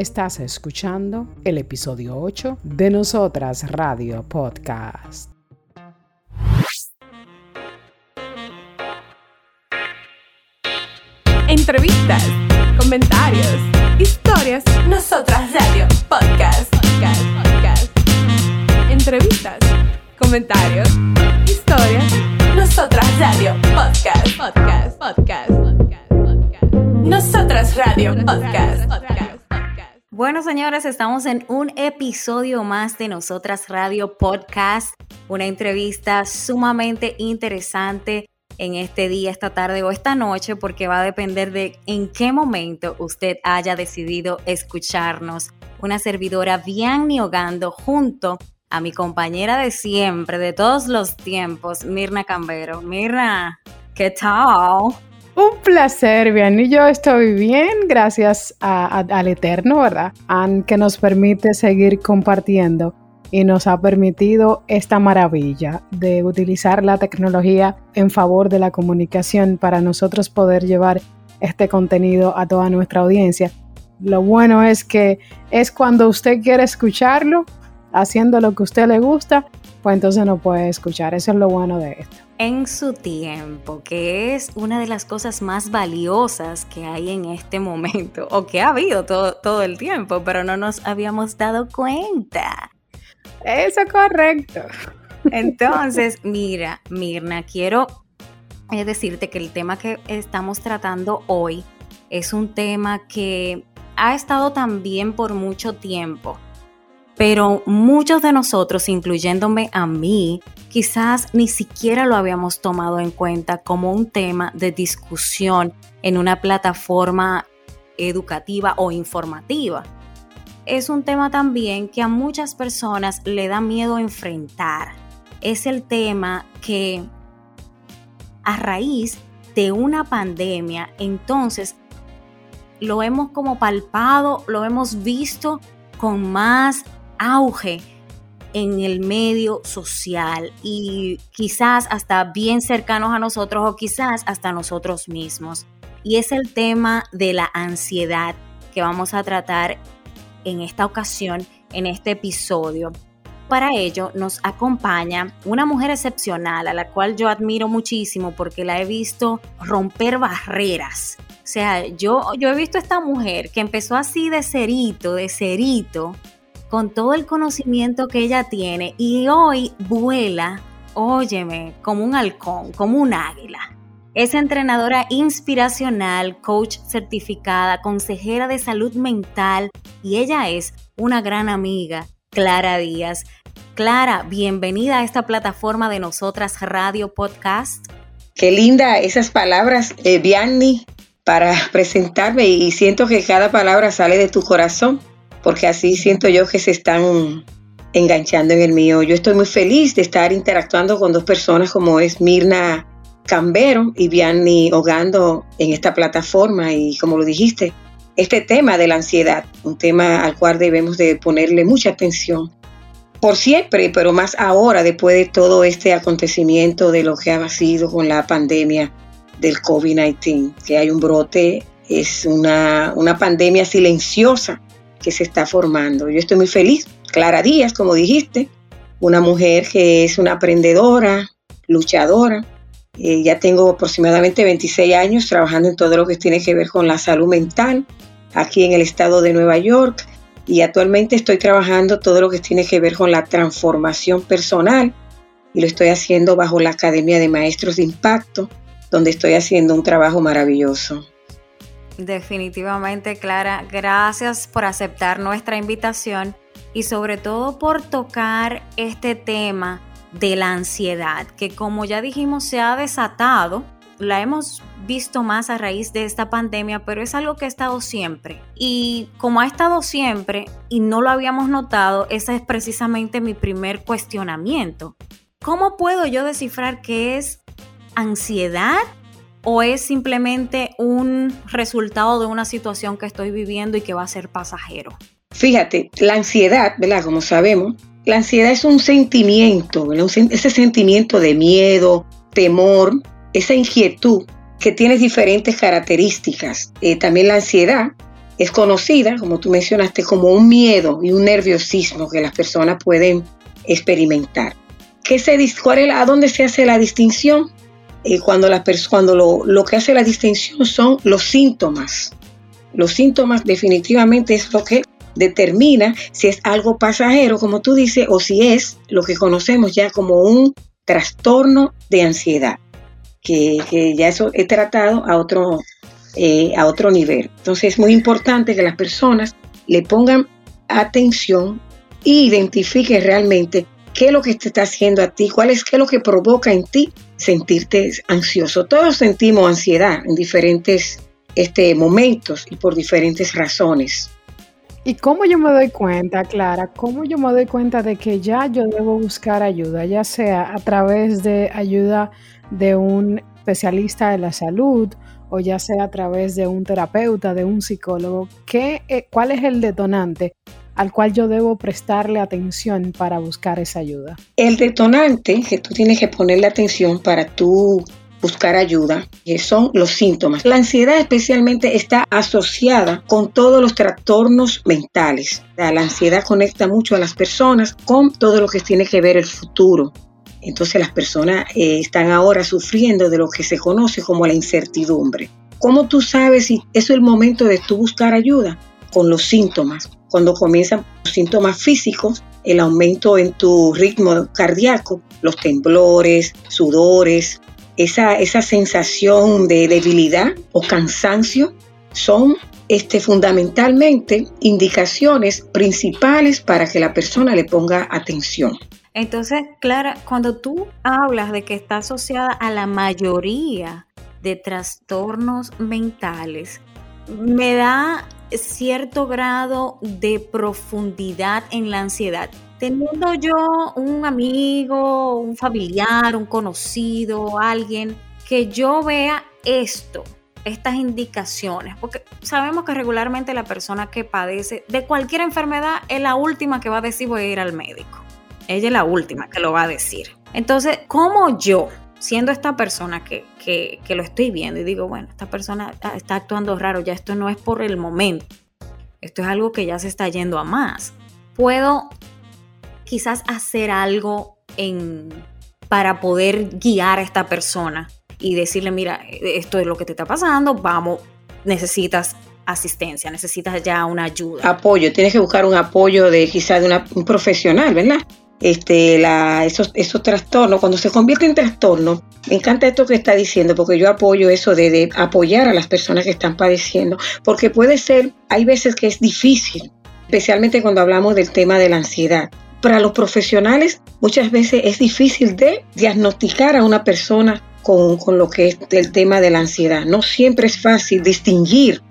Estás escuchando el episodio 8 de Nosotras Radio Podcast. Entrevistas, comentarios, historias. Nosotras Radio Podcast. Podcast. Podcast. Entrevistas, comentarios, historias. Nosotras Radio Podcast. Podcast. Podcast. Podcast. Podcast. Nosotras Radio Podcast. Podcast. Bueno, señores, estamos en un episodio más de Nosotras Radio Podcast, una entrevista sumamente interesante en este día, esta tarde o esta noche, porque va a depender de en qué momento usted haya decidido escucharnos. Una servidora bien niogando junto a mi compañera de siempre, de todos los tiempos, Mirna Cambero. Mirna, ¿qué tal? Un placer, bien. Y yo estoy bien, gracias al Eterno, ¿verdad? que nos permite seguir compartiendo y nos ha permitido esta maravilla de utilizar la tecnología en favor de la comunicación para nosotros poder llevar este contenido a toda nuestra audiencia. Lo bueno es que es cuando usted quiere escucharlo, haciendo lo que a usted le gusta, pues entonces no puede escuchar. Eso es lo bueno de esto. En su tiempo, que es una de las cosas más valiosas que hay en este momento, o que ha habido todo, todo el tiempo, pero no nos habíamos dado cuenta. Eso es correcto. Entonces, mira, Mirna, quiero eh, decirte que el tema que estamos tratando hoy es un tema que ha estado también por mucho tiempo, pero muchos de nosotros, incluyéndome a mí, quizás ni siquiera lo habíamos tomado en cuenta como un tema de discusión en una plataforma educativa o informativa es un tema también que a muchas personas le da miedo enfrentar. Es el tema que a raíz de una pandemia, entonces lo hemos como palpado, lo hemos visto con más auge en el medio social y quizás hasta bien cercanos a nosotros o quizás hasta nosotros mismos. Y es el tema de la ansiedad que vamos a tratar en esta ocasión, en este episodio. Para ello nos acompaña una mujer excepcional a la cual yo admiro muchísimo porque la he visto romper barreras. O sea, yo, yo he visto a esta mujer que empezó así de cerito, de cerito, con todo el conocimiento que ella tiene y hoy vuela, óyeme, como un halcón, como un águila. Es entrenadora inspiracional, coach certificada, consejera de salud mental y ella es una gran amiga, Clara Díaz. Clara, bienvenida a esta plataforma de Nosotras Radio Podcast. Qué linda esas palabras, eh, para presentarme y siento que cada palabra sale de tu corazón, porque así siento yo que se están enganchando en el mío. Yo estoy muy feliz de estar interactuando con dos personas como es Mirna Cambero y Vianney Hogando en esta plataforma y como lo dijiste, este tema de la ansiedad, un tema al cual debemos de ponerle mucha atención por siempre, pero más ahora después de todo este acontecimiento de lo que ha sido con la pandemia del COVID-19, que hay un brote, es una, una pandemia silenciosa que se está formando. Yo estoy muy feliz. Clara Díaz, como dijiste, una mujer que es una aprendedora, luchadora, eh, ya tengo aproximadamente 26 años trabajando en todo lo que tiene que ver con la salud mental aquí en el estado de Nueva York y actualmente estoy trabajando todo lo que tiene que ver con la transformación personal y lo estoy haciendo bajo la Academia de Maestros de Impacto, donde estoy haciendo un trabajo maravilloso. Definitivamente, Clara, gracias por aceptar nuestra invitación y sobre todo por tocar este tema de la ansiedad, que como ya dijimos se ha desatado, la hemos visto más a raíz de esta pandemia, pero es algo que ha estado siempre. Y como ha estado siempre y no lo habíamos notado, ese es precisamente mi primer cuestionamiento. ¿Cómo puedo yo descifrar qué es ansiedad o es simplemente un resultado de una situación que estoy viviendo y que va a ser pasajero? Fíjate, la ansiedad, ¿verdad? Como sabemos, la ansiedad es un sentimiento, ese sentimiento de miedo, temor, esa inquietud que tiene diferentes características. Eh, también la ansiedad es conocida, como tú mencionaste, como un miedo y un nerviosismo que las personas pueden experimentar. ¿Qué se, cuál ¿A dónde se hace la distinción? Eh, cuando la cuando lo, lo que hace la distinción son los síntomas. Los síntomas definitivamente es lo que determina si es algo pasajero, como tú dices, o si es lo que conocemos ya como un trastorno de ansiedad, que, que ya eso he tratado a otro, eh, a otro nivel. Entonces es muy importante que las personas le pongan atención e identifiquen realmente qué es lo que te está haciendo a ti, cuál es qué es lo que provoca en ti sentirte ansioso. Todos sentimos ansiedad en diferentes este, momentos y por diferentes razones. ¿Y cómo yo me doy cuenta, Clara? ¿Cómo yo me doy cuenta de que ya yo debo buscar ayuda, ya sea a través de ayuda de un especialista de la salud o ya sea a través de un terapeuta, de un psicólogo? ¿Qué, eh, ¿Cuál es el detonante al cual yo debo prestarle atención para buscar esa ayuda? El detonante que tú tienes que ponerle atención para tú buscar ayuda, que son los síntomas. La ansiedad especialmente está asociada con todos los trastornos mentales. La ansiedad conecta mucho a las personas con todo lo que tiene que ver el futuro. Entonces las personas eh, están ahora sufriendo de lo que se conoce como la incertidumbre. ¿Cómo tú sabes si es el momento de tú buscar ayuda? Con los síntomas. Cuando comienzan síntomas físicos, el aumento en tu ritmo cardíaco, los temblores, sudores, esa, esa sensación de debilidad o cansancio son este, fundamentalmente indicaciones principales para que la persona le ponga atención. Entonces, Clara, cuando tú hablas de que está asociada a la mayoría de trastornos mentales, me da cierto grado de profundidad en la ansiedad teniendo yo un amigo, un familiar, un conocido, alguien que yo vea esto, estas indicaciones, porque sabemos que regularmente la persona que padece de cualquier enfermedad es la última que va a decir voy a ir al médico. Ella es la última que lo va a decir. Entonces, ¿cómo yo, siendo esta persona que, que, que lo estoy viendo y digo, bueno, esta persona está actuando raro, ya esto no es por el momento, esto es algo que ya se está yendo a más, puedo quizás hacer algo en, para poder guiar a esta persona y decirle, mira, esto es lo que te está pasando, vamos, necesitas asistencia, necesitas ya una ayuda. Apoyo, tienes que buscar un apoyo de quizás de un profesional, ¿verdad? Este, la, esos, esos trastornos, cuando se convierte en trastorno, me encanta esto que está diciendo, porque yo apoyo eso de, de apoyar a las personas que están padeciendo, porque puede ser, hay veces que es difícil, especialmente cuando hablamos del tema de la ansiedad para los profesionales muchas veces es difícil de diagnosticar a una persona con, lo que es el tema de la ansiedad. No siempre es fácil distinguir,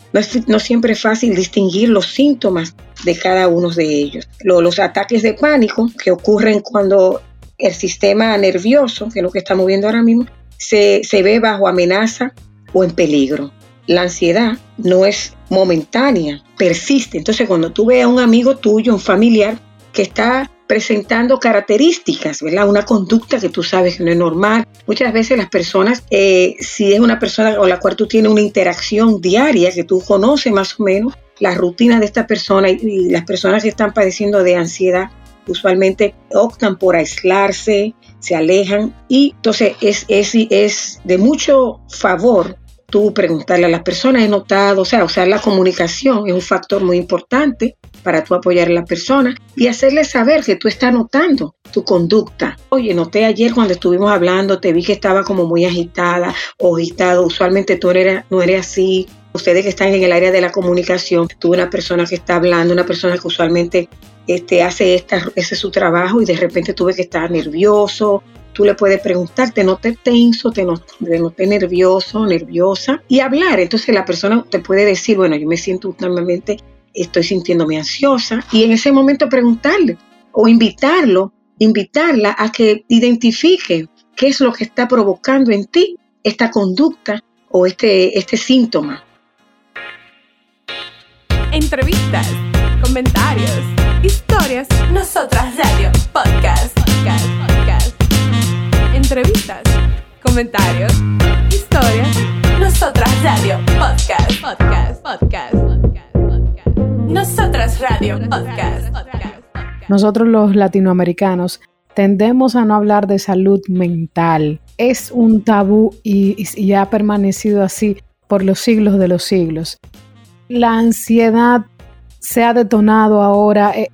no, siempre es fácil distinguir los síntomas de cada uno de ellos. los ataques de pánico que ocurren cuando el sistema nervioso, que es lo que estamos viendo ahora mismo, se, se ve bajo amenaza o en peligro. La ansiedad no es momentánea, persiste. Entonces cuando tú ves a un amigo tuyo, un familiar, que está presentando características, ¿verdad? Una conducta que tú sabes que no es normal. Muchas veces las personas, eh, si es una persona con la cual tú tienes una interacción diaria, que tú conoces más o menos la rutina de esta persona y, las personas que están padeciendo de ansiedad, usualmente optan por aislarse, se alejan y entonces es, es, es de mucho favor tú preguntarle a las personas, he notado, o sea, usar la comunicación es un factor muy importante para tú apoyar a la persona y hacerle saber que tú estás notando tu conducta. Oye, noté ayer cuando estuvimos hablando, te vi que estaba como muy agitada o agitado, usualmente tú eres, no eres así. Ustedes que están en el área de la comunicación, tú una persona que está hablando, una persona que usualmente este, hace esta, ese es su trabajo y de repente tuve que estar nervioso Tú le puedes preguntar, te noté tenso, te noté, nervioso, nerviosa y hablar. Entonces la persona te puede decir, bueno, yo me siento normalmente, estoy sintiéndome ansiosa y en ese momento preguntarle o invitarlo, invitarla a que identifique qué es lo que está provocando en ti esta conducta o este, este síntoma. Entrevistas, comentarios, historias, nosotras radio, podcast, podcast, podcast entrevistas, comentarios, historias. Nosotras Radio, podcast, podcast, podcast, podcast. Nosotras Radio Podcast. Nosotros los latinoamericanos tendemos a no hablar de salud mental. Es un tabú y, ha permanecido así por los siglos de los siglos. La ansiedad se ha detonado ahora, eh,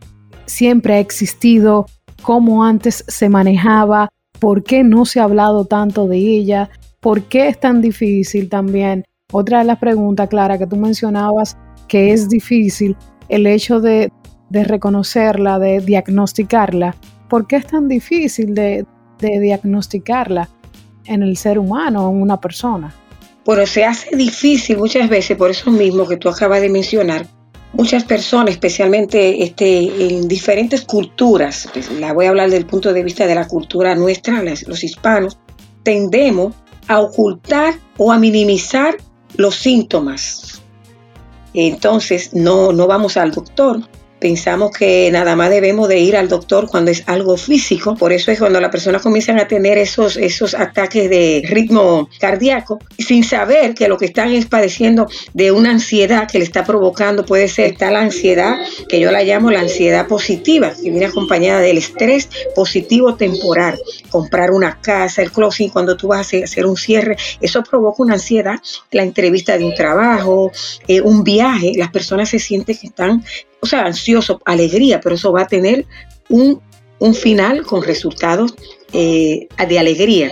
siempre ha existido, cómo antes se manejaba, por qué no se ha hablado tanto de ella, por qué es tan difícil también. Otra de las preguntas, Clara, que tú mencionabas, que es difícil el hecho de, reconocerla, de diagnosticarla. ¿Por qué es tan difícil de, diagnosticarla en el ser humano, en una persona? Bueno, se hace difícil muchas veces por eso mismo que tú acabas de mencionar. Muchas personas, especialmente este, en diferentes culturas, pues, la voy a hablar desde el punto de vista de la cultura nuestra, los hispanos, tendemos a ocultar o a minimizar los síntomas. Entonces no, no vamos al doctor, Pensamos que nada más debemos de ir al doctor cuando es algo físico, por eso es cuando las personas comienzan a tener esos, esos ataques de ritmo cardíaco, sin saber que lo que están es padeciendo de una ansiedad que le está provocando, puede ser tal ansiedad que yo la llamo la ansiedad positiva, que viene acompañada del estrés positivo temporal, comprar una casa, el closing, cuando tú vas a hacer un cierre, eso provoca una ansiedad, la entrevista de un trabajo, eh, un viaje, las personas se sienten que están o ansioso, alegría, pero eso va a tener un, final con resultados eh, de alegría.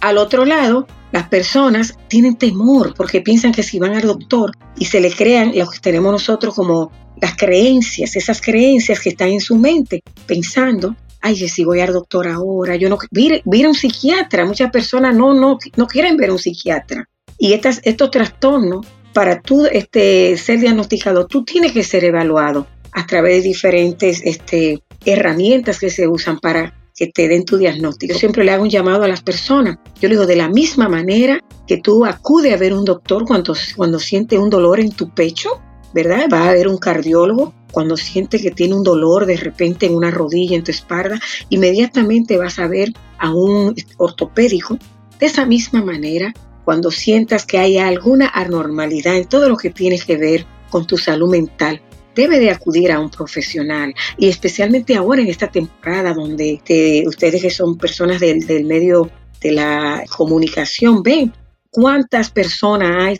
Al otro lado, las personas tienen temor porque piensan que si van al doctor y se le crean lo que tenemos nosotros como las creencias, esas creencias que están en su mente, pensando, ay, si voy al doctor ahora, yo no, ir, a un psiquiatra, muchas personas no, no, no quieren ver a un psiquiatra. Y estas, estos trastornos para tú este, ser diagnosticado, tú tienes que ser evaluado a través de diferentes este, herramientas que se usan para que te den tu diagnóstico. Yo siempre le hago un llamado a las personas. Yo le digo, de la misma manera que tú acude a ver un doctor cuando, cuando siente un dolor en tu pecho, ¿verdad? Va a ver un cardiólogo cuando siente que tiene un dolor de repente en una rodilla, en tu espalda, inmediatamente vas a ver a un ortopédico. De esa misma manera, cuando sientas que hay alguna anormalidad en todo lo que tiene que ver con tu salud mental, debe de acudir a un profesional y especialmente ahora en esta temporada donde ustedes que son personas del, del medio de la comunicación ven cuántas personas hay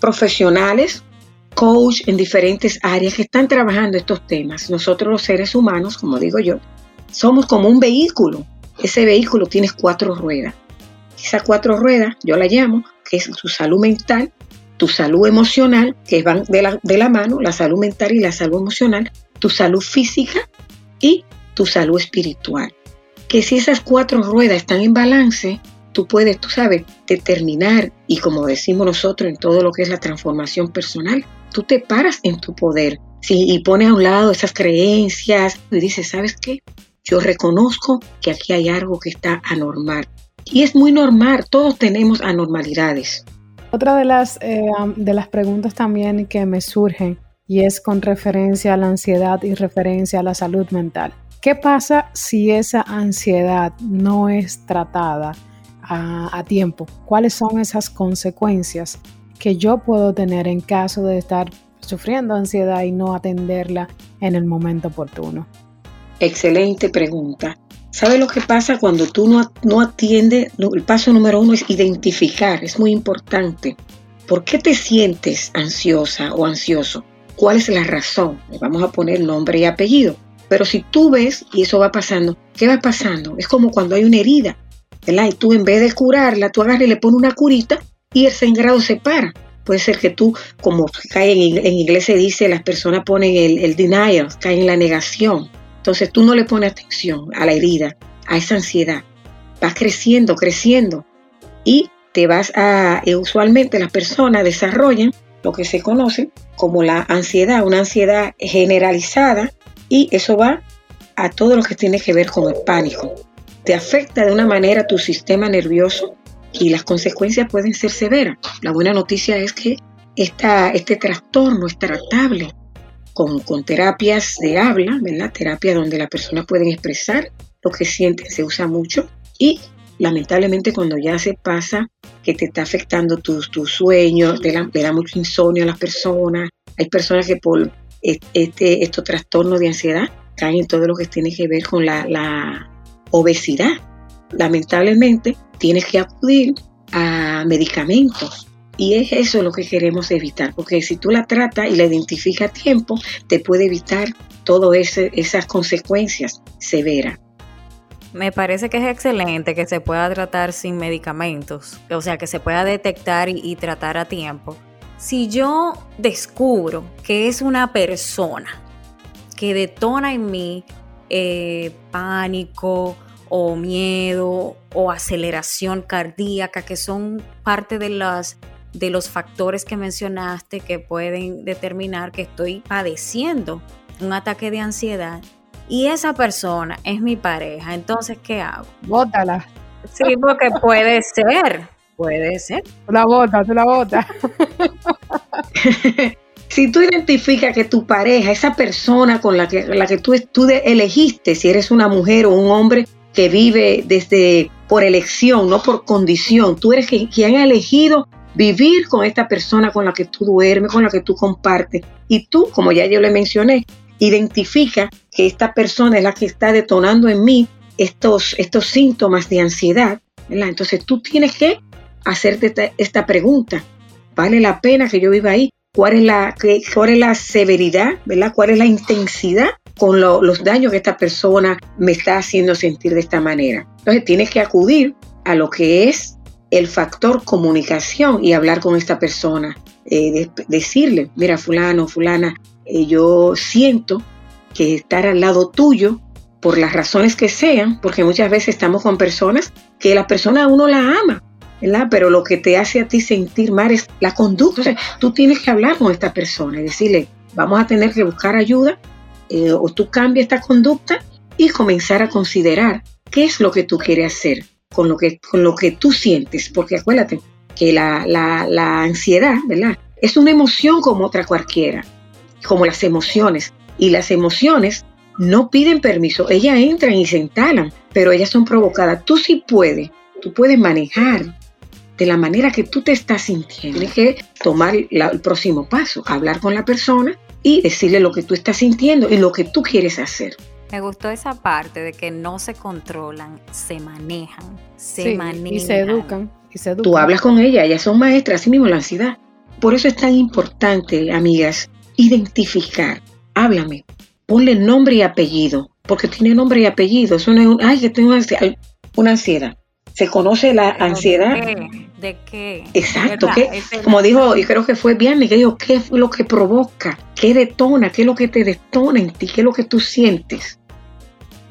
profesionales coach en diferentes áreas que están trabajando estos temas. Nosotros los seres humanos, como digo yo, somos como un vehículo. Ese vehículo tiene cuatro ruedas. Esas cuatro ruedas, yo la llamo, que es tu salud mental, tu salud emocional, que van de la, de la mano, la salud mental y la salud emocional, tu salud física y tu salud espiritual. Que si esas cuatro ruedas están en balance, tú puedes, tú sabes, determinar y como decimos nosotros en todo lo que es la transformación personal, tú te paras en tu poder ¿sí? y pones a un lado esas creencias y dices, ¿sabes qué? Yo reconozco que aquí hay algo que está anormal. Y es muy normal, todos tenemos anormalidades. Otra de las, eh, de las preguntas también que me surgen y es con referencia a la ansiedad y referencia a la salud mental. ¿Qué pasa si esa ansiedad no es tratada a, a tiempo? ¿Cuáles son esas consecuencias que yo puedo tener en caso de estar sufriendo ansiedad y no atenderla en el momento oportuno? Excelente pregunta. ¿Sabe lo que pasa cuando tú no, no atiendes? El paso número uno es identificar, es muy importante. ¿Por qué te sientes ansiosa o ansioso? ¿Cuál es la razón? vamos a poner nombre y apellido. Pero si tú ves y eso va pasando, ¿qué va pasando? Es como cuando hay una herida, ¿verdad? Y tú en vez de curarla, tú agarras y le pones una curita y el sangrado se para. Puede ser que tú, como cae en, en inglés se dice, las personas ponen el, el denial, caen en la negación. Entonces tú no le pones atención a la herida, a esa ansiedad. Vas creciendo, creciendo y te vas a, eh, usualmente las personas desarrollan lo que se conoce como la ansiedad, una ansiedad generalizada y eso va a todo lo que tiene que ver con el pánico. Te afecta de una manera tu sistema nervioso y las consecuencias pueden ser severas. La buena noticia es que esta, este trastorno es tratable con, terapias de habla, ¿verdad? Terapia donde la persona puede expresar lo que siente, se usa mucho. Y lamentablemente cuando ya se pasa que te está afectando tus, sueños, te da, mucho insomnio a las personas. Hay personas que por este, estos trastornos de ansiedad caen en todo lo que tiene que ver con la, la obesidad. Lamentablemente, tienes que acudir a medicamentos y es eso lo que queremos evitar, porque si tú la tratas y la identificas a tiempo, te puede evitar todas esas consecuencias severas. Me parece que es excelente que se pueda tratar sin medicamentos, o sea, que se pueda detectar y, tratar a tiempo. Si yo descubro que es una persona que detona en mí eh, pánico o miedo o aceleración cardíaca, que son parte de las de los factores que mencionaste que pueden determinar que estoy padeciendo un ataque de ansiedad y esa persona es mi pareja, entonces ¿qué hago? Bótala. Sí, porque puede ser, puede ser. Tú la botas, tú la botas. si tú identificas que tu pareja, esa persona con la que, la que tú, tú elegiste, si eres una mujer o un hombre que vive desde por elección, no por condición, tú eres quien ha elegido vivir con esta persona con la que tú duermes, con la que tú compartes. Y tú, como ya yo le mencioné, identifica que esta persona es la que está detonando en mí estos, estos síntomas de ansiedad. Entonces tú tienes que hacerte esta, pregunta. ¿Vale la pena que yo viva ahí? ¿Cuál es la, cuál es la severidad? ¿verdad? ¿Cuál es la intensidad con los daños que esta persona me está haciendo sentir de esta manera? Entonces tienes que acudir a lo que es el factor comunicación y hablar con esta persona, eh, decirle, mira, fulano, fulana, eh, yo siento que estar al lado tuyo, por las razones que sean, porque muchas veces estamos con personas que la persona uno la ama, ¿verdad? Pero lo que te hace a ti sentir mal es la conducta. tú tienes que hablar con esta persona y decirle, vamos a tener que buscar ayuda, eh, o tú cambias esta conducta y comenzar a considerar qué es lo que tú quieres hacer con lo que, con lo que tú sientes, porque acuérdate que la, la, ansiedad, ¿verdad? Es una emoción como otra cualquiera, como las emociones. Y las emociones no piden permiso, ellas entran y se instalan, pero ellas son provocadas. Tú sí puedes, tú puedes manejar de la manera que tú te estás sintiendo. Tienes que tomar el próximo paso, hablar con la persona y decirle lo que tú estás sintiendo y lo que tú quieres hacer. Me gustó esa parte de que no se controlan, se manejan, se manejan. Y se educan. Y se Tú hablas con ella, ellas son maestras, así mismo la ansiedad. Por eso es tan importante, amigas, identificar. Háblame, ponle nombre y apellido, porque tiene nombre y apellido. Eso no es un, ay, que tengo una ansiedad. Se conoce la ansiedad. ¿De qué? Exacto. como dijo, y creo que fue bien, que dijo, ¿qué es lo que provoca? ¿Qué detona? ¿Qué es lo que te detona en ti? ¿Qué es lo que tú sientes?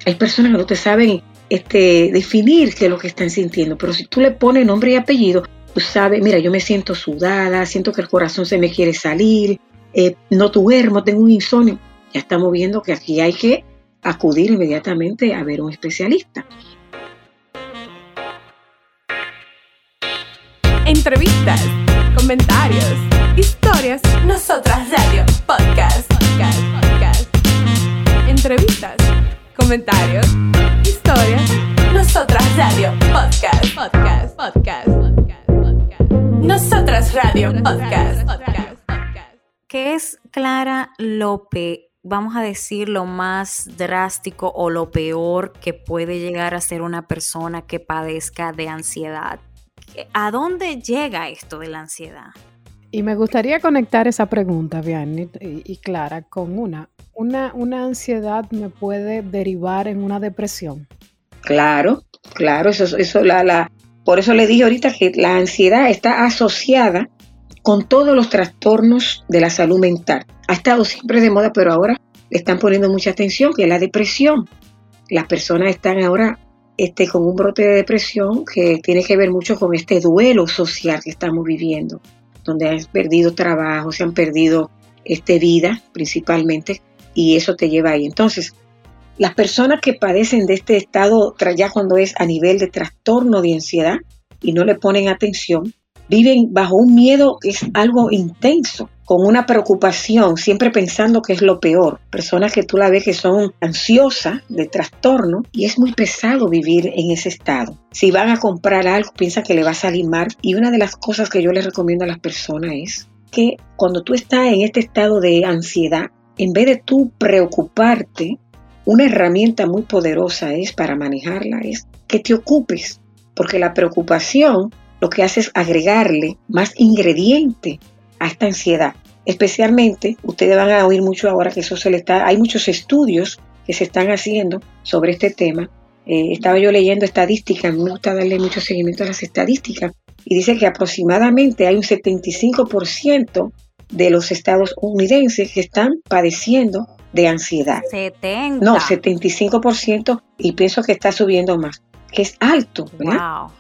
Hay personas que no te saben este, definir qué es lo que están sintiendo, pero si tú le pones nombre y apellido, tú sabes, mira, yo me siento sudada, siento que el corazón se me quiere salir, eh, no duermo, tengo un insomnio. Ya estamos viendo que aquí hay que acudir inmediatamente a ver un especialista. Entrevistas, comentarios, historias. Nosotras Radio Podcast. Podcast. Podcast. Entrevistas, comentarios, historias. Nosotras Radio Podcast. Podcast. Podcast. Podcast. Podcast. Nosotras Radio Podcast. ¿Qué es, Clara, lo vamos a decir, lo más drástico o lo peor que puede llegar a ser una persona que padezca de ansiedad? ¿A dónde llega esto de la ansiedad? Y me gustaría conectar esa pregunta, Vianney y, Clara, con una. una. Una ansiedad me puede derivar en una depresión. Claro, claro, eso, eso la, la, por eso le dije ahorita que la ansiedad está asociada con todos los trastornos de la salud mental. Ha estado siempre de moda, pero ahora le están poniendo mucha atención, que es la depresión. Las personas están ahora este, con un brote de depresión que tiene que ver mucho con este duelo social que estamos viviendo, donde han perdido trabajo, se han perdido este, vida principalmente, y eso te lleva ahí. Entonces, las personas que padecen de este estado, ya cuando es a nivel de trastorno de ansiedad y no le ponen atención, viven bajo un miedo que es algo intenso, con una preocupación, siempre pensando que es lo peor. Personas que tú la ves que son ansiosas, de trastorno, y es muy pesado vivir en ese estado. Si van a comprar algo, piensa que le va a salir mal. Y una de las cosas que yo les recomiendo a las personas es que cuando tú estás en este estado de ansiedad, en vez de tú preocuparte, una herramienta muy poderosa es para manejarla, es que te ocupes, porque la preocupación lo que hace es agregarle más ingrediente a esta ansiedad. Especialmente, ustedes van a oír mucho ahora que eso se le está, hay muchos estudios que se están haciendo sobre este tema. Eh, estaba yo leyendo estadísticas, me gusta darle mucho seguimiento a las estadísticas, y dice que aproximadamente hay un 75% de los estadounidenses que están padeciendo de ansiedad. 70. No, 75% y pienso que está subiendo más, que es alto, ¿verdad? Wow.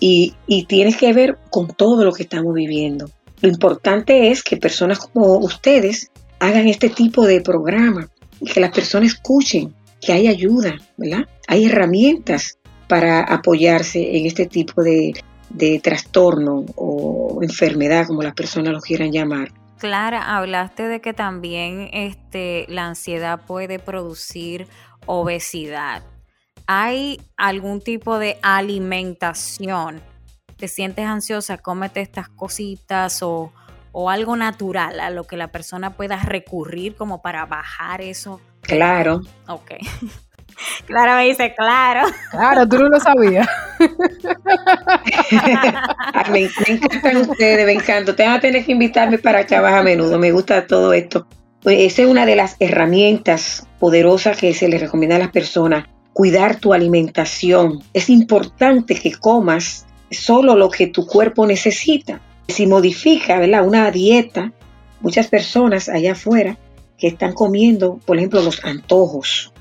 Y, y tienes que ver con todo lo que estamos viviendo. Lo importante es que personas como ustedes hagan este tipo de programa y que las personas escuchen que hay ayuda, ¿verdad? Hay herramientas para apoyarse en este tipo de, de trastorno o enfermedad, como las personas lo quieran llamar. Clara, hablaste de que también este, la ansiedad puede producir obesidad. ¿Hay algún tipo de alimentación? ¿Te sientes ansiosa? Cómete estas cositas o, o algo natural a lo que la persona pueda recurrir como para bajar eso. Claro, Ok. Clara me dice, claro. Claro, tú no lo sabías. Ay, me, me encantan ustedes, me encantan. Te van a tener que invitarme para acá más a menudo. Me gusta todo esto. Pues esa es una de las herramientas poderosas que se le recomienda a las personas. Cuidar tu alimentación. Es importante que comas solo lo que tu cuerpo necesita. Si modifica ¿verdad? una dieta, muchas personas allá afuera que están comiendo, por ejemplo, los antojos.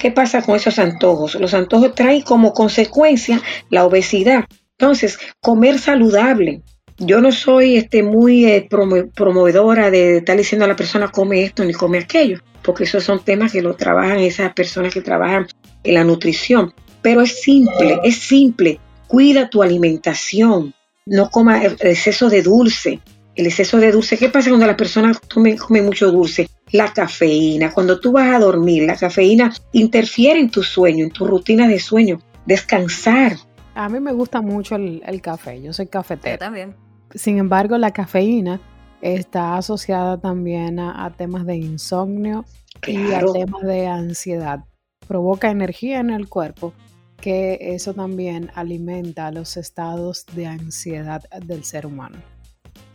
¿Qué pasa con esos antojos? Los antojos traen como consecuencia la obesidad. Entonces, comer saludable. Yo no soy este, muy eh, promo- promovedora de estar diciendo a la persona come esto ni come aquello, porque esos son temas que lo trabajan esas personas que trabajan en la nutrición. Pero es simple, es simple. Cuida tu alimentación. No coma exceso de dulce. El exceso de dulce, ¿qué pasa cuando la persona come, come mucho dulce? La cafeína. Cuando tú vas a dormir, la cafeína interfiere en tu sueño, en tu rutina de sueño. Descansar. A mí me gusta mucho el, el café, yo soy Yo cafetera. también. Sin embargo, la cafeína está asociada también a, a temas de insomnio y a temas de ansiedad. Provoca energía en el cuerpo, que eso también alimenta los estados de ansiedad del ser humano.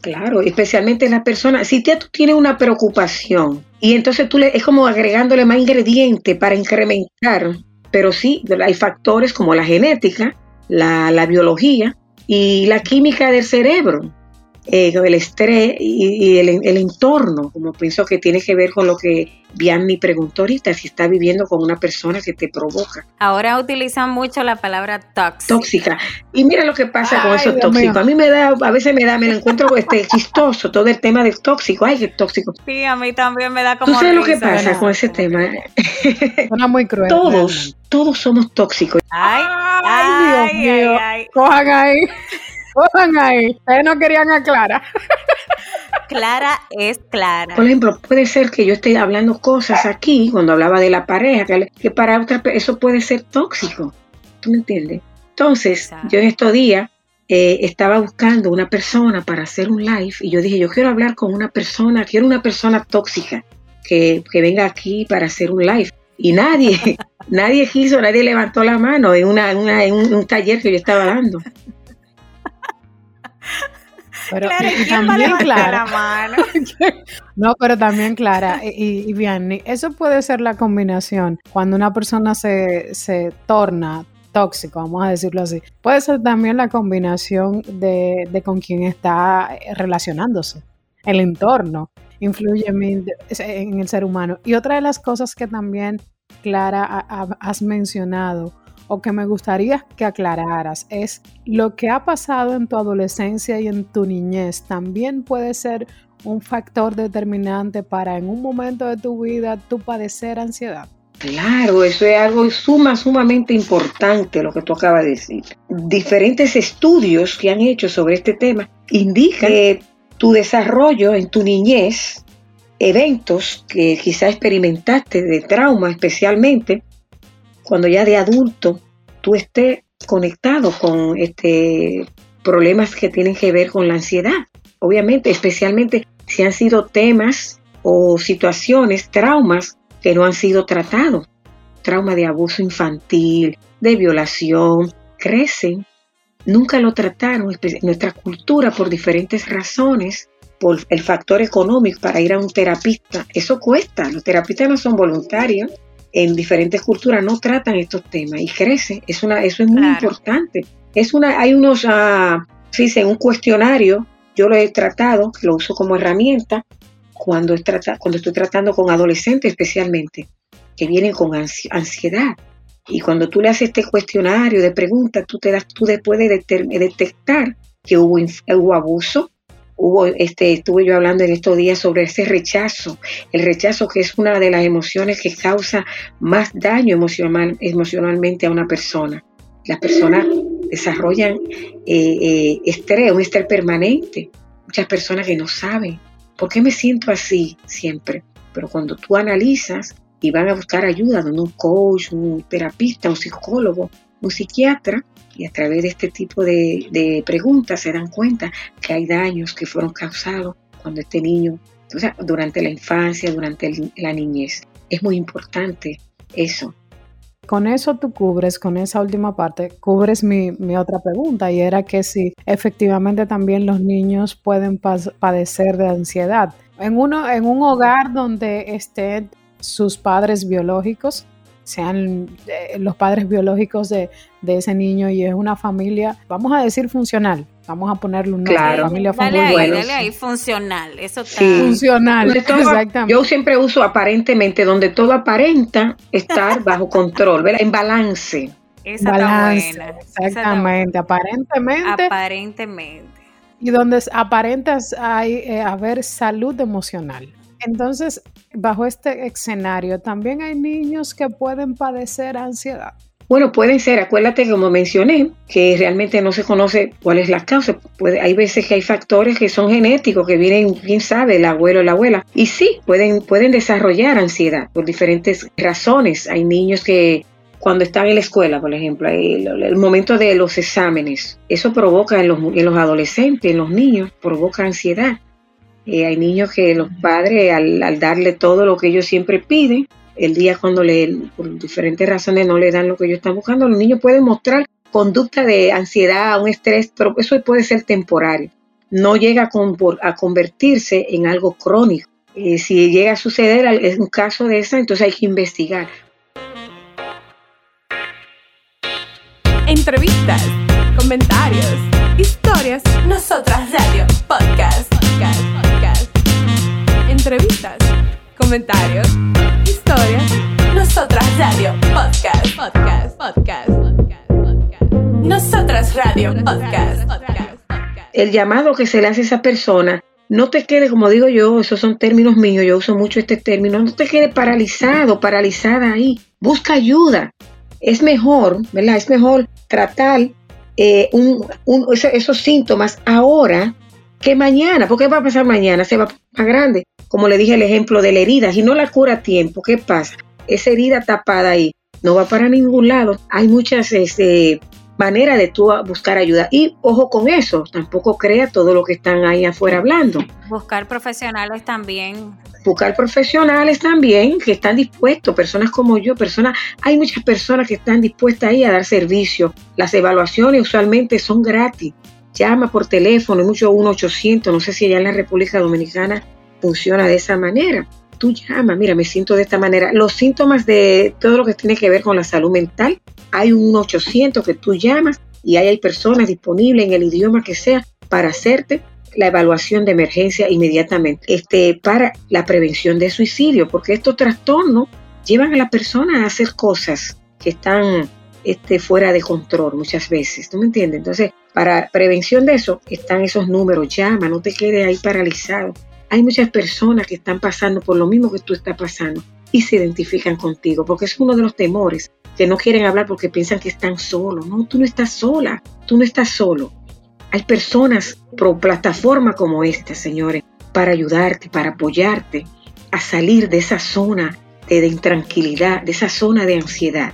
Claro, especialmente la persona, si ya tú tienes una preocupación y entonces tú le es como agregándole más ingredientes para incrementar, pero sí, hay factores como la genética, la biología y la química del cerebro, eh, el estrés y, y el, el entorno, como pienso que tiene que ver con lo que Bianni preguntó ahorita, si está viviendo con una persona que te provoca, Ahora utilizan mucho la palabra tóxica. Y mira lo que pasa con Ay, esos Dios tóxicos. mío. A mí me da, a veces me da, me lo encuentro este, chistoso todo el tema del tóxico. Ay, qué tóxico. Sí, a mí también me da como ¿Tú sabes lo que pasa ¿verdad? con ese tema? Suena muy cruel. Todos, realmente. todos somos tóxicos. Ay, Ay, Dios ay, mío. ay, ay. Cojan ahí. Cojan ahí. Ustedes no querían aclarar. Clara es clara. Por ejemplo, puede ser que yo esté hablando cosas aquí, cuando hablaba de la pareja, que, para otra eso puede ser tóxico. ¿Tú me entiendes? Entonces, Exacto. yo en estos días eh, estaba buscando una persona para hacer un live y yo dije, yo quiero hablar con una persona, quiero una persona tóxica que, que venga aquí para hacer un live. Y nadie, nadie quiso, nadie levantó la mano en, una, en una- en un, un taller que yo estaba dando. Pero Clara, y ¿quién va a también Clara. la mano? No, pero también Clara y, y, Vianney, eso puede ser la combinación cuando una persona se, se torna tóxico, vamos a decirlo así. Puede ser también la combinación de, de con quien está relacionándose. El entorno influye en en el ser humano. Y otra de las cosas que también, Clara, ha- ha- has mencionado o que me gustaría que aclararas es lo que ha pasado en tu adolescencia y en tu niñez también puede ser un factor determinante para en un momento de tu vida tú padecer ansiedad. Claro, eso es algo suma, sumamente importante lo que tú acabas de decir. Diferentes estudios que han hecho sobre este tema indican que tu desarrollo en tu niñez, eventos que quizá experimentaste de trauma especialmente, cuando ya de adulto tú estés conectado con este, problemas que tienen que ver con la ansiedad. Obviamente, especialmente si han sido temas o situaciones, traumas que no han sido tratados. Trauma de abuso infantil, de violación, crecen. Nunca lo trataron nuestra cultura por diferentes razones, por el factor económico para ir a un terapista. Eso cuesta, los terapistas no son voluntarios. En diferentes culturas no tratan estos temas y crece. Es una, eso es muy importante. Es una, hay unos, uh, en un cuestionario, yo lo he tratado, lo uso como herramienta cuando, cuando estoy tratando con adolescentes especialmente, que vienen con ansiedad. Y cuando tú le haces este cuestionario de preguntas, tú te das, tú puedes detectar que hubo, hubo abuso, hubo, este, estuve yo hablando en estos días sobre ese rechazo, el rechazo que es una de las emociones que causa más daño emocional, emocionalmente a una persona. Las personas desarrollan eh, eh, estrés, un estrés permanente. Muchas personas que no saben por qué me siento así siempre. Pero cuando tú analizas y van a buscar ayuda de un coach, un terapista, un psicólogo, un psiquiatra, y a través de este tipo de, preguntas se dan cuenta que hay daños que fueron causados cuando este niño, o sea, durante la infancia, durante la niñez. Es muy importante eso. Con eso tú cubres, con esa última parte, cubres mi, mi otra pregunta y era que si efectivamente también los niños pueden padecer de ansiedad. En, uno, en un hogar donde estén sus padres biológicos, sean eh, los padres biológicos de, ese niño y es una familia, vamos a decir funcional, vamos a ponerle un nombre, claro. familia dale ahí, dale ahí, funcional, eso está. Funcional, exactamente. Yo siempre uso aparentemente, donde todo aparenta estar bajo control, ¿verdad? en balance. Esa balance, está buena. Exactamente, aparentemente. Aparentemente. Y donde aparentas hay eh, haber salud emocional. Entonces, bajo este escenario, también hay niños que pueden padecer ansiedad. Bueno, pueden ser, acuérdate como mencioné, que realmente no se conoce cuál es la causa. Hay veces que hay factores que son genéticos, que vienen, quién sabe, el abuelo o la abuela. Y sí, pueden, pueden desarrollar ansiedad por diferentes razones. Hay niños que cuando están en la escuela, por ejemplo, el, momento de los exámenes, eso provoca en los, en los adolescentes, en los niños, provoca ansiedad. Eh, hay niños que los padres, al, darle todo lo que ellos siempre piden, el día cuando le, por diferentes razones no le dan lo que ellos están buscando, los niños pueden mostrar conducta de ansiedad, un estrés, pero eso puede ser temporario. No llega a, convertirse en algo crónico. Eh, si llega a suceder es un caso de esa, entonces hay que investigar. Entrevistas, comentarios, historias, nosotras radio, podcast, podcast entrevistas, comentarios, historias. Nosotras Radio Podcast, podcast, podcast, podcast, podcast. Nosotras Radio Podcast, podcast. El llamado que se le hace a esa persona no te quede, como digo yo, esos son términos míos, yo uso mucho este término, no te quede paralizado, paralizada ahí. Busca ayuda. Es mejor, ¿verdad? Es mejor tratar eh, esos, síntomas ahora que mañana. ¿Por qué va a pasar mañana? Se va más grande como le dije el ejemplo de la herida, si no la cura a tiempo, ¿qué pasa? Esa herida tapada ahí no va para ningún lado. Hay muchas este, maneras de tú buscar ayuda. Y ojo con eso, tampoco crea todo lo que están ahí afuera hablando. Buscar profesionales también. Buscar profesionales también que están dispuestos, personas como yo, personas, hay muchas personas que están dispuestas ahí a dar servicio. Las evaluaciones usualmente son gratis. Llama por teléfono, mucho 1-800, no sé si allá en la República Dominicana funciona de esa manera. Tú llama, mira, me siento de esta manera. Los síntomas de todo lo que tiene que ver con la salud mental, hay un 800 que tú llamas y ahí hay personas disponibles en el idioma que sea para hacerte la evaluación de emergencia inmediatamente este, para la prevención de suicidio, porque estos trastornos llevan a la persona a hacer cosas que están este, fuera de control muchas veces, ¿tú me entiendes? Entonces, para prevención de eso están esos números, llama, no te quedes ahí paralizado. Hay muchas personas que están pasando por lo mismo que tú estás pasando y se identifican contigo, porque es uno de los temores, que no quieren hablar porque piensan que están solos. No, tú no estás sola, tú no estás solo. Hay personas pro plataforma como esta, señores, para ayudarte, para apoyarte a salir de esa zona de, intranquilidad, de esa zona de ansiedad.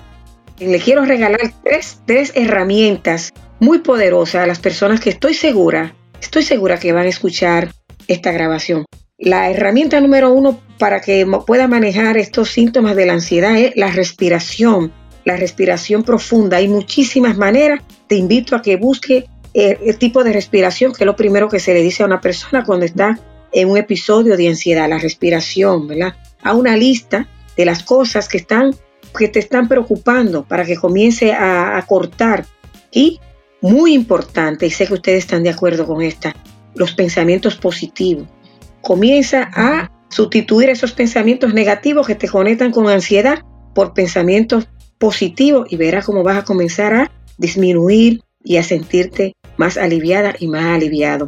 Le quiero regalar tres, tres herramientas muy poderosas a las personas que estoy segura, estoy segura que van a escuchar esta grabación. La herramienta número uno para que pueda manejar estos síntomas de la ansiedad es la respiración, la respiración profunda. Hay muchísimas maneras. Te invito a que busque eh, el tipo de respiración, que es lo primero que se le dice a una persona cuando está en un episodio de ansiedad, la respiración, ¿verdad? A una lista de las cosas que están que te están preocupando para que comience a, cortar. Y muy importante, y sé que ustedes están de acuerdo con esta, los pensamientos positivos. Comienza a sustituir esos pensamientos negativos que te conectan con ansiedad por pensamientos positivos y verás cómo vas a comenzar a disminuir y a sentirte más aliviada y más aliviado.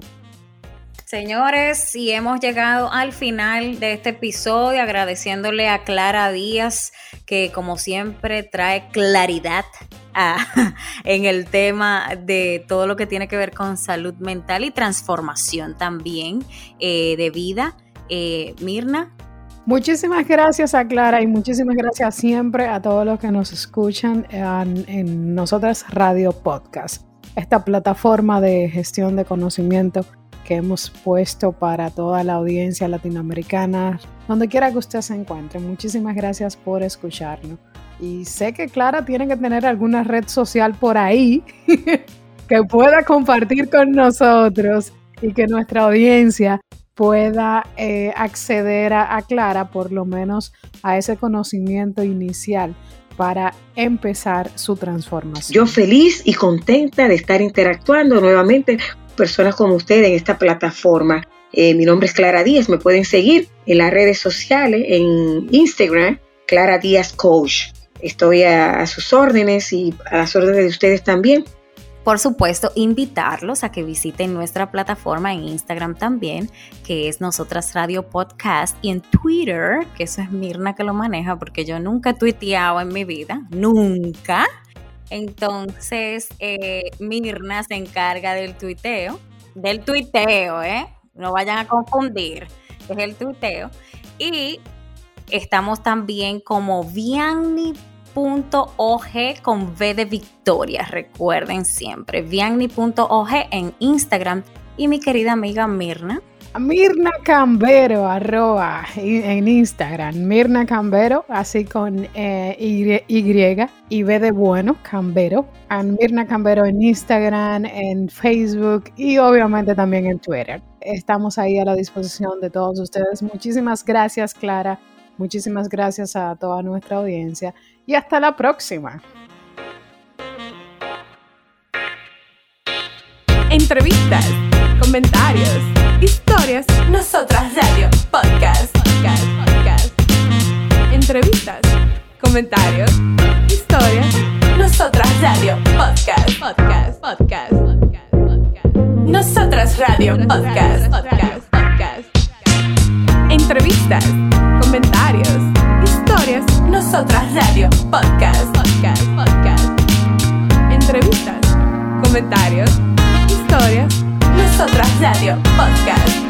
Señores, y hemos llegado al final de este episodio agradeciéndole a Clara Díaz que como siempre trae claridad en el tema de todo lo que tiene que ver con salud mental y transformación también eh, de vida. Eh, Mirna. Muchísimas gracias a Clara y muchísimas gracias siempre a todos los que nos escuchan en, en Nosotras Radio Podcast, esta plataforma de gestión de conocimiento que hemos puesto para toda la audiencia latinoamericana, donde quiera que usted se encuentre. Muchísimas gracias por escucharnos. Y sé que Clara tiene que tener alguna red social por ahí que pueda compartir con nosotros y que nuestra audiencia pueda eh, acceder a, Clara por lo menos a ese conocimiento inicial para empezar su transformación. Yo feliz y contenta de estar interactuando nuevamente personas como ustedes en esta plataforma. Eh, mi nombre es Clara Díaz, me pueden seguir en las redes sociales, en Instagram, Clara Díaz Coach. Estoy a, sus órdenes y a las órdenes de ustedes también. Por supuesto, invitarlos a que visiten nuestra plataforma en Instagram también, que es Nosotras Radio Podcast, y en Twitter, que eso es Mirna que lo maneja, porque yo nunca he tuiteado en mi vida, nunca. Entonces, eh, Mirna se encarga del tuiteo, del tuiteo, ¿eh? No vayan a confundir, es el tuiteo. Y estamos también como vianni.og con V de Victoria, recuerden siempre, vianni.og en Instagram. Y mi querida amiga Mirna, Mirna Cambero, arroba en Instagram. Mirna Cambero, así con eh, y, y, B de bueno, Cambero. Mirna Cambero en Instagram, en Facebook y obviamente también en Twitter. Estamos ahí a la disposición de todos ustedes. Muchísimas gracias, Clara. Muchísimas gracias a toda nuestra audiencia y hasta la próxima. Entrevistas, comentarios Historias, Nosotras Radio, podcast, podcast, podcast. Entrevistas, comentarios, historias, Nosotras Radio, podcast, podcast, podcast, podcast, podcast. Nosotras Radio, podcast, podcast, podcast. Entrevistas, comentarios, historias, Nosotras Radio, podcast, podcast, podcast. Entrevistas, comentarios, historias, nosotras Radio Podcast.